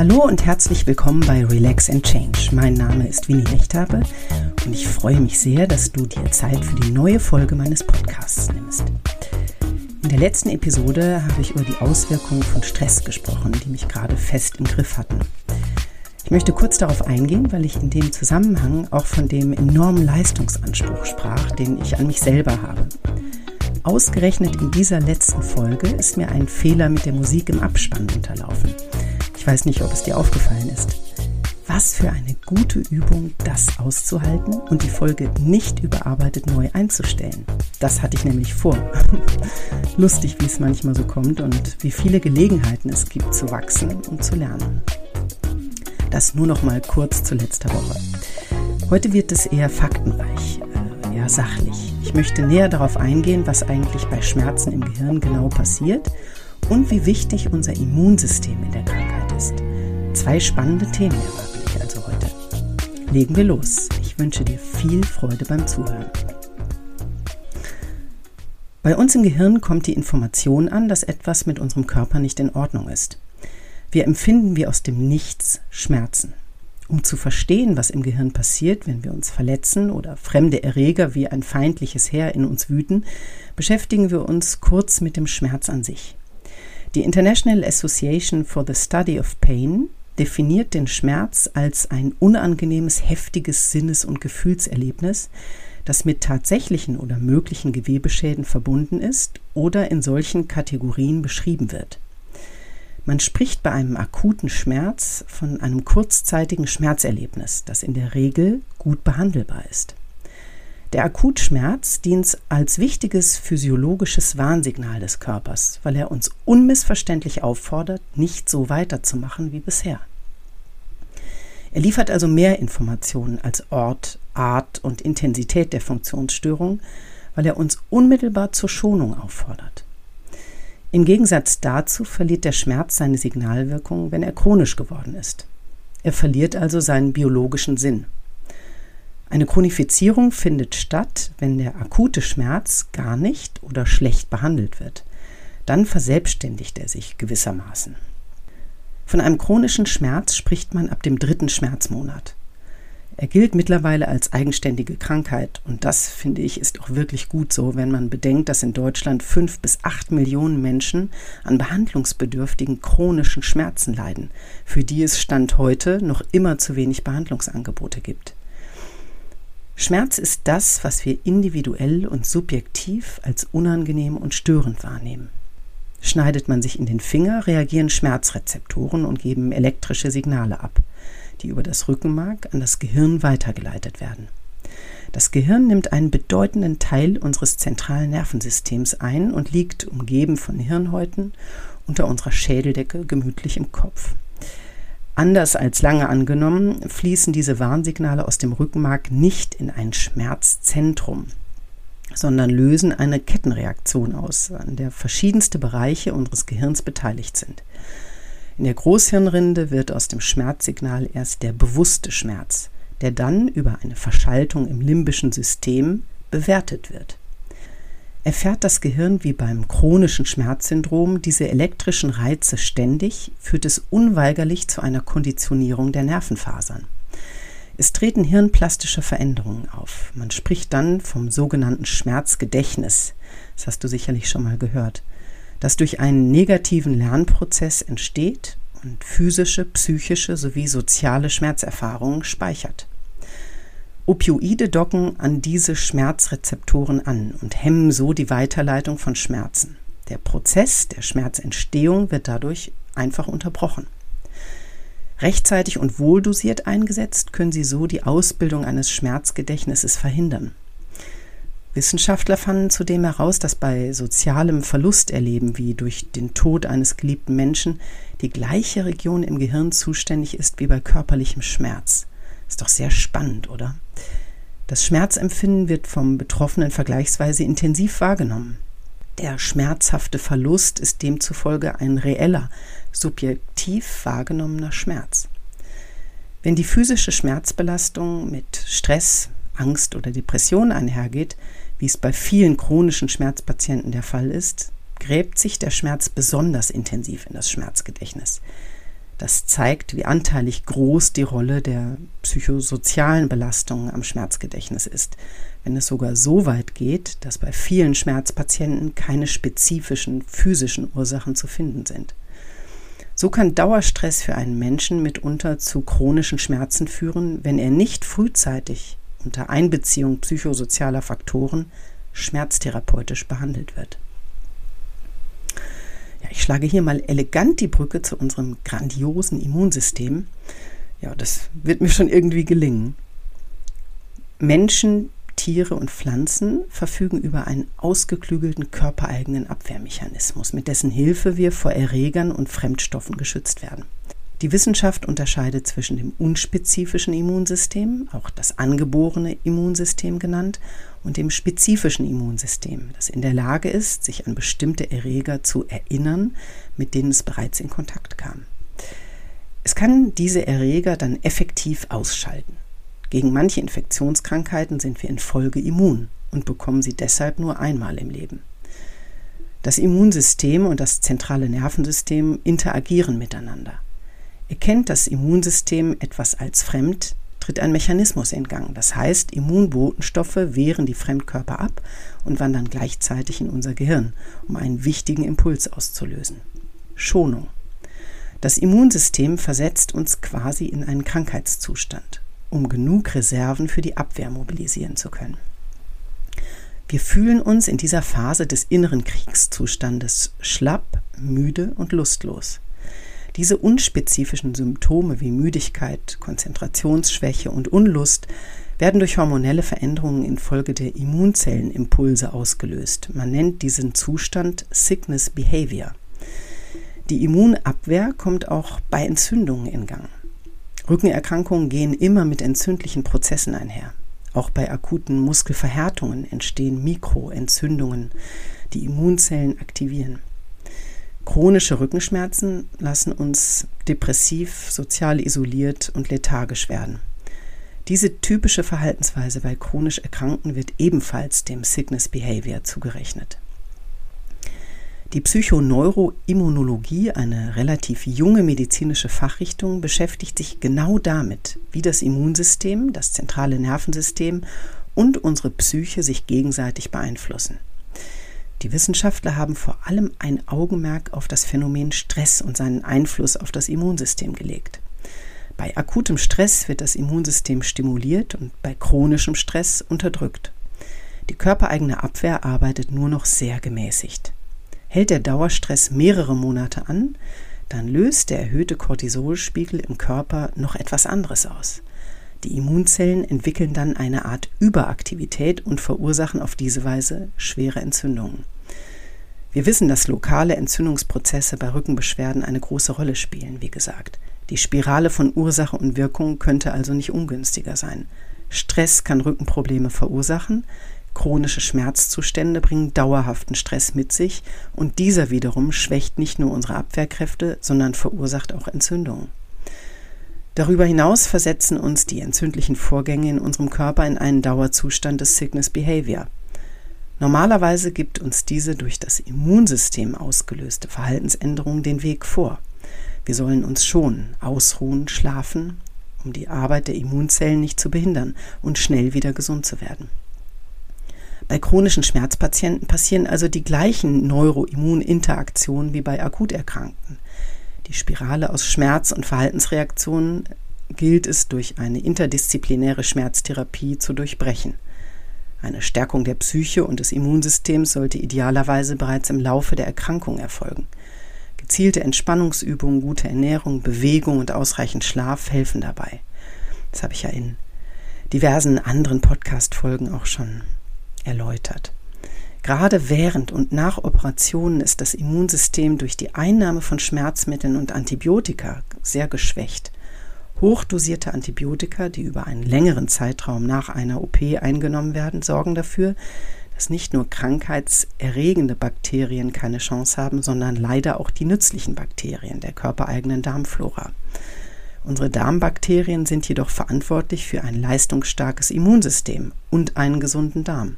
Hallo und herzlich willkommen bei Relax and Change. Mein Name ist Winnie Lechthabe und ich freue mich sehr, dass du dir Zeit für die neue Folge meines Podcasts nimmst. In der letzten Episode habe ich über die Auswirkungen von Stress gesprochen, die mich gerade fest im Griff hatten. Ich möchte kurz darauf eingehen, weil ich in dem Zusammenhang auch von dem enormen Leistungsanspruch sprach, den ich an mich selber habe. Ausgerechnet in dieser letzten Folge ist mir ein Fehler mit der Musik im Abspann unterlaufen. Ich weiß nicht, ob es dir aufgefallen ist. Was für eine gute Übung, das auszuhalten und die Folge nicht überarbeitet neu einzustellen. Das hatte ich nämlich vor. Lustig, wie es manchmal so kommt und wie viele Gelegenheiten es gibt zu wachsen und zu lernen. Das nur noch mal kurz zu letzter Woche. Heute wird es eher faktenreich, äh, eher sachlich. Ich möchte näher darauf eingehen, was eigentlich bei Schmerzen im Gehirn genau passiert und wie wichtig unser Immunsystem in der Krankheit ist. Zwei spannende Themen erwarten also heute. Legen wir los. Ich wünsche dir viel Freude beim Zuhören. Bei uns im Gehirn kommt die Information an, dass etwas mit unserem Körper nicht in Ordnung ist. Wir empfinden wie aus dem Nichts Schmerzen. Um zu verstehen, was im Gehirn passiert, wenn wir uns verletzen oder fremde Erreger wie ein feindliches Heer in uns wüten, beschäftigen wir uns kurz mit dem Schmerz an sich. Die International Association for the Study of Pain definiert den Schmerz als ein unangenehmes, heftiges Sinnes- und Gefühlserlebnis, das mit tatsächlichen oder möglichen Gewebeschäden verbunden ist oder in solchen Kategorien beschrieben wird. Man spricht bei einem akuten Schmerz von einem kurzzeitigen Schmerzerlebnis, das in der Regel gut behandelbar ist. Der Akutschmerz dient als wichtiges physiologisches Warnsignal des Körpers, weil er uns unmissverständlich auffordert, nicht so weiterzumachen wie bisher. Er liefert also mehr Informationen als Ort, Art und Intensität der Funktionsstörung, weil er uns unmittelbar zur Schonung auffordert. Im Gegensatz dazu verliert der Schmerz seine Signalwirkung, wenn er chronisch geworden ist. Er verliert also seinen biologischen Sinn. Eine Chronifizierung findet statt, wenn der akute Schmerz gar nicht oder schlecht behandelt wird. Dann verselbstständigt er sich gewissermaßen. Von einem chronischen Schmerz spricht man ab dem dritten Schmerzmonat. Er gilt mittlerweile als eigenständige Krankheit und das, finde ich, ist auch wirklich gut so, wenn man bedenkt, dass in Deutschland fünf bis acht Millionen Menschen an behandlungsbedürftigen chronischen Schmerzen leiden, für die es Stand heute noch immer zu wenig Behandlungsangebote gibt. Schmerz ist das, was wir individuell und subjektiv als unangenehm und störend wahrnehmen. Schneidet man sich in den Finger, reagieren Schmerzrezeptoren und geben elektrische Signale ab, die über das Rückenmark an das Gehirn weitergeleitet werden. Das Gehirn nimmt einen bedeutenden Teil unseres zentralen Nervensystems ein und liegt, umgeben von Hirnhäuten, unter unserer Schädeldecke gemütlich im Kopf. Anders als lange angenommen, fließen diese Warnsignale aus dem Rückenmark nicht in ein Schmerzzentrum, sondern lösen eine Kettenreaktion aus, an der verschiedenste Bereiche unseres Gehirns beteiligt sind. In der Großhirnrinde wird aus dem Schmerzsignal erst der bewusste Schmerz, der dann über eine Verschaltung im limbischen System bewertet wird. Erfährt das Gehirn wie beim chronischen Schmerzsyndrom diese elektrischen Reize ständig, führt es unweigerlich zu einer Konditionierung der Nervenfasern. Es treten hirnplastische Veränderungen auf. Man spricht dann vom sogenannten Schmerzgedächtnis. Das hast du sicherlich schon mal gehört. Das durch einen negativen Lernprozess entsteht und physische, psychische sowie soziale Schmerzerfahrungen speichert. Opioide docken an diese Schmerzrezeptoren an und hemmen so die Weiterleitung von Schmerzen. Der Prozess der Schmerzentstehung wird dadurch einfach unterbrochen. Rechtzeitig und wohldosiert eingesetzt können sie so die Ausbildung eines Schmerzgedächtnisses verhindern. Wissenschaftler fanden zudem heraus, dass bei sozialem Verlusterleben wie durch den Tod eines geliebten Menschen die gleiche Region im Gehirn zuständig ist wie bei körperlichem Schmerz. Ist doch sehr spannend, oder? Das Schmerzempfinden wird vom Betroffenen vergleichsweise intensiv wahrgenommen. Der schmerzhafte Verlust ist demzufolge ein reeller, subjektiv wahrgenommener Schmerz. Wenn die physische Schmerzbelastung mit Stress, Angst oder Depression einhergeht, wie es bei vielen chronischen Schmerzpatienten der Fall ist, gräbt sich der Schmerz besonders intensiv in das Schmerzgedächtnis. Das zeigt, wie anteilig groß die Rolle der psychosozialen Belastungen am Schmerzgedächtnis ist, wenn es sogar so weit geht, dass bei vielen Schmerzpatienten keine spezifischen physischen Ursachen zu finden sind. So kann Dauerstress für einen Menschen mitunter zu chronischen Schmerzen führen, wenn er nicht frühzeitig unter Einbeziehung psychosozialer Faktoren schmerztherapeutisch behandelt wird. Ich schlage hier mal elegant die Brücke zu unserem grandiosen Immunsystem. Ja, das wird mir schon irgendwie gelingen. Menschen, Tiere und Pflanzen verfügen über einen ausgeklügelten körpereigenen Abwehrmechanismus, mit dessen Hilfe wir vor Erregern und Fremdstoffen geschützt werden. Die Wissenschaft unterscheidet zwischen dem unspezifischen Immunsystem, auch das angeborene Immunsystem genannt, und dem spezifischen Immunsystem, das in der Lage ist, sich an bestimmte Erreger zu erinnern, mit denen es bereits in Kontakt kam. Es kann diese Erreger dann effektiv ausschalten. Gegen manche Infektionskrankheiten sind wir in Folge immun und bekommen sie deshalb nur einmal im Leben. Das Immunsystem und das zentrale Nervensystem interagieren miteinander. Erkennt das Immunsystem etwas als fremd, tritt ein Mechanismus in Gang. Das heißt, Immunbotenstoffe wehren die Fremdkörper ab und wandern gleichzeitig in unser Gehirn, um einen wichtigen Impuls auszulösen. Schonung. Das Immunsystem versetzt uns quasi in einen Krankheitszustand um genug Reserven für die Abwehr mobilisieren zu können. Wir fühlen uns in dieser Phase des inneren Kriegszustandes schlapp, müde und lustlos. Diese unspezifischen Symptome wie Müdigkeit, Konzentrationsschwäche und Unlust werden durch hormonelle Veränderungen infolge der Immunzellenimpulse ausgelöst. Man nennt diesen Zustand Sickness Behavior. Die Immunabwehr kommt auch bei Entzündungen in Gang. Rückenerkrankungen gehen immer mit entzündlichen Prozessen einher. Auch bei akuten Muskelverhärtungen entstehen Mikroentzündungen, die Immunzellen aktivieren. Chronische Rückenschmerzen lassen uns depressiv, sozial isoliert und lethargisch werden. Diese typische Verhaltensweise bei chronisch Erkrankten wird ebenfalls dem Sickness Behavior zugerechnet. Die Psychoneuroimmunologie, eine relativ junge medizinische Fachrichtung, beschäftigt sich genau damit, wie das Immunsystem, das zentrale Nervensystem und unsere Psyche sich gegenseitig beeinflussen. Die Wissenschaftler haben vor allem ein Augenmerk auf das Phänomen Stress und seinen Einfluss auf das Immunsystem gelegt. Bei akutem Stress wird das Immunsystem stimuliert und bei chronischem Stress unterdrückt. Die körpereigene Abwehr arbeitet nur noch sehr gemäßigt. Hält der Dauerstress mehrere Monate an, dann löst der erhöhte Cortisolspiegel im Körper noch etwas anderes aus. Die Immunzellen entwickeln dann eine Art Überaktivität und verursachen auf diese Weise schwere Entzündungen. Wir wissen, dass lokale Entzündungsprozesse bei Rückenbeschwerden eine große Rolle spielen, wie gesagt. Die Spirale von Ursache und Wirkung könnte also nicht ungünstiger sein. Stress kann Rückenprobleme verursachen, Chronische Schmerzzustände bringen dauerhaften Stress mit sich und dieser wiederum schwächt nicht nur unsere Abwehrkräfte, sondern verursacht auch Entzündungen. Darüber hinaus versetzen uns die entzündlichen Vorgänge in unserem Körper in einen Dauerzustand des Sickness Behavior. Normalerweise gibt uns diese durch das Immunsystem ausgelöste Verhaltensänderung den Weg vor. Wir sollen uns schonen, ausruhen, schlafen, um die Arbeit der Immunzellen nicht zu behindern und schnell wieder gesund zu werden. Bei chronischen Schmerzpatienten passieren also die gleichen Neuroimmuninteraktionen wie bei Akuterkrankten. Die Spirale aus Schmerz- und Verhaltensreaktionen gilt es durch eine interdisziplinäre Schmerztherapie zu durchbrechen. Eine Stärkung der Psyche und des Immunsystems sollte idealerweise bereits im Laufe der Erkrankung erfolgen. Gezielte Entspannungsübungen, gute Ernährung, Bewegung und ausreichend Schlaf helfen dabei. Das habe ich ja in diversen anderen Podcast-Folgen auch schon erläutert. Gerade während und nach Operationen ist das Immunsystem durch die Einnahme von Schmerzmitteln und Antibiotika sehr geschwächt. Hochdosierte Antibiotika, die über einen längeren Zeitraum nach einer OP eingenommen werden, sorgen dafür, dass nicht nur krankheitserregende Bakterien keine Chance haben, sondern leider auch die nützlichen Bakterien der körpereigenen Darmflora. Unsere Darmbakterien sind jedoch verantwortlich für ein leistungsstarkes Immunsystem und einen gesunden Darm.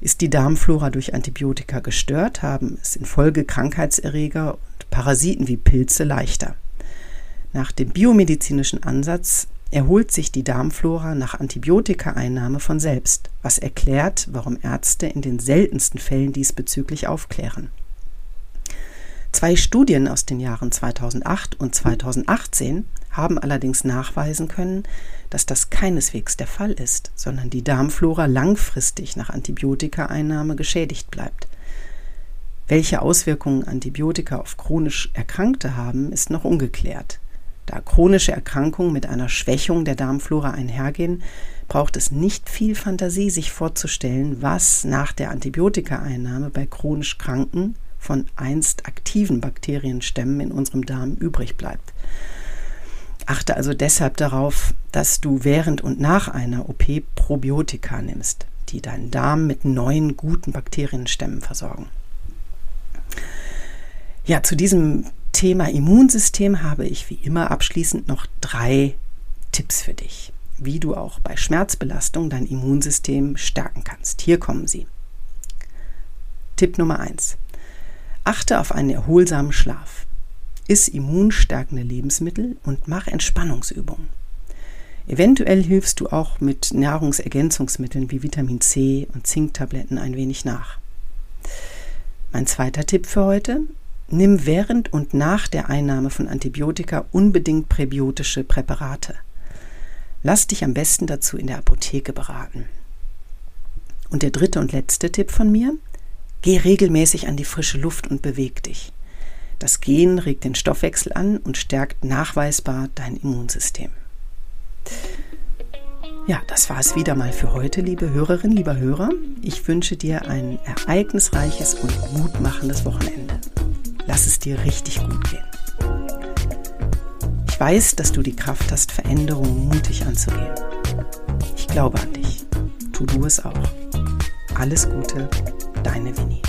Ist die Darmflora durch Antibiotika gestört, haben es infolge Krankheitserreger und Parasiten wie Pilze leichter. Nach dem biomedizinischen Ansatz erholt sich die Darmflora nach Antibiotikaeinnahme von selbst, was erklärt, warum Ärzte in den seltensten Fällen diesbezüglich aufklären. Zwei Studien aus den Jahren 2008 und 2018 haben allerdings nachweisen können, dass das keineswegs der Fall ist, sondern die Darmflora langfristig nach Antibiotikaeinnahme geschädigt bleibt. Welche Auswirkungen Antibiotika auf chronisch Erkrankte haben, ist noch ungeklärt. Da chronische Erkrankungen mit einer Schwächung der Darmflora einhergehen, braucht es nicht viel Fantasie, sich vorzustellen, was nach der Antibiotikaeinnahme bei chronisch Kranken von einst aktiven Bakterienstämmen in unserem Darm übrig bleibt. Achte also deshalb darauf, dass du während und nach einer OP Probiotika nimmst, die deinen Darm mit neuen guten Bakterienstämmen versorgen. Ja, zu diesem Thema Immunsystem habe ich wie immer abschließend noch drei Tipps für dich, wie du auch bei Schmerzbelastung dein Immunsystem stärken kannst. Hier kommen sie. Tipp Nummer 1. Achte auf einen erholsamen Schlaf. Iss immunstärkende Lebensmittel und mach Entspannungsübungen. Eventuell hilfst du auch mit Nahrungsergänzungsmitteln wie Vitamin C und Zinktabletten ein wenig nach. Mein zweiter Tipp für heute, Nimm während und nach der Einnahme von Antibiotika unbedingt präbiotische Präparate. Lass dich am besten dazu in der Apotheke beraten. Und der dritte und letzte Tipp von mir, geh regelmäßig an die frische Luft und beweg dich. Das Gehen regt den Stoffwechsel an und stärkt nachweisbar dein Immunsystem. Ja, das war es wieder mal für heute, liebe Hörerinnen, lieber Hörer. Ich wünsche dir ein ereignisreiches und mutmachendes Wochenende. Lass es dir richtig gut gehen. Ich weiß, dass du die Kraft hast, Veränderungen mutig anzugehen. Ich glaube an dich. Tu du es auch. Alles Gute, deine Winnie.